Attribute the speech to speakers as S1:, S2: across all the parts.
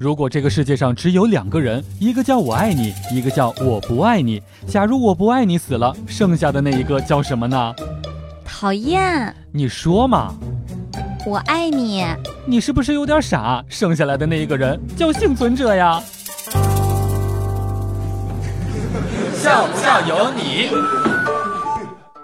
S1: 如果这个世界上只有两个人，一个叫我爱你，一个叫我不爱你。假如我不爱你死了，剩下的那一个叫什么呢？
S2: 讨厌。
S1: 你说嘛。
S2: 我爱你。
S1: 你是不是有点傻？剩下来的那一个人叫幸存者呀。
S3: 笑不笑由你。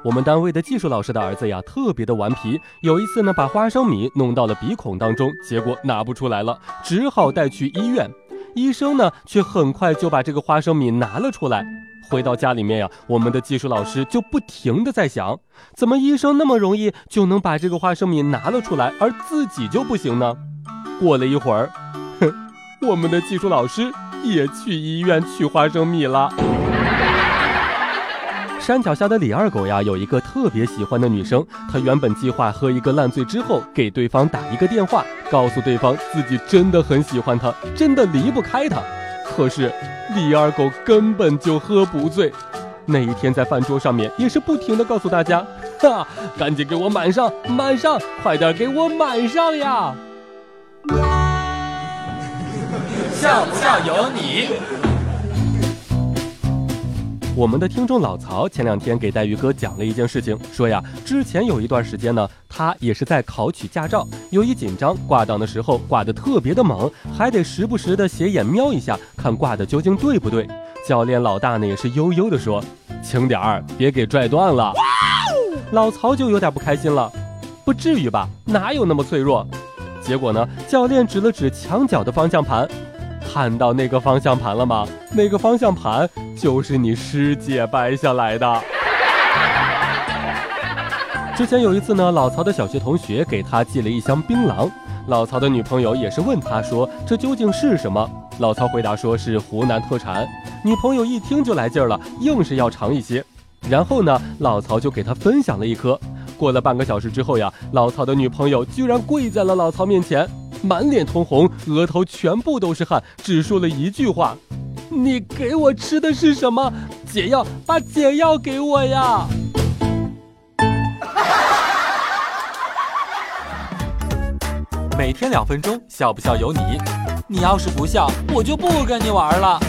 S4: 我们单位的技术老师的儿子呀，特别的顽皮。有一次呢，把花生米弄到了鼻孔当中，结果拿不出来了，只好带去医院。医生呢，却很快就把这个花生米拿了出来。回到家里面呀，我们的技术老师就不停的在想，怎么医生那么容易就能把这个花生米拿了出来，而自己就不行呢？过了一会儿，哼，我们的技术老师也去医院取花生米了。山脚下的李二狗呀，有一个特别喜欢的女生。他原本计划喝一个烂醉之后，给对方打一个电话，告诉对方自己真的很喜欢她，真的离不开她。可是李二狗根本就喝不醉。那一天在饭桌上面，也是不停的告诉大家：哈，赶紧给我满上，满上，快点给我满上呀！
S3: 笑不笑由你。
S4: 我们的听众老曹前两天给带鱼哥讲了一件事情，说呀，之前有一段时间呢，他也是在考取驾照，由于紧张，挂档的时候挂得特别的猛，还得时不时的斜眼瞄一下，看挂的究竟对不对。教练老大呢也是悠悠的说，轻点儿，别给拽断了。老曹就有点不开心了，不至于吧？哪有那么脆弱？结果呢，教练指了指墙角的方向盘。看到那个方向盘了吗？那个方向盘就是你师姐掰下来的。之前有一次呢，老曹的小学同学给他寄了一箱槟榔，老曹的女朋友也是问他说这究竟是什么？老曹回答说是湖南特产。女朋友一听就来劲了，硬是要尝一些。然后呢，老曹就给他分享了一颗。过了半个小时之后呀，老曹的女朋友居然跪在了老曹面前。满脸通红，额头全部都是汗，只说了一句话：“你给我吃的是什么解药？把解药给我呀！”
S1: 每天两分钟，笑不笑由你。你要是不笑，我就不跟你玩了。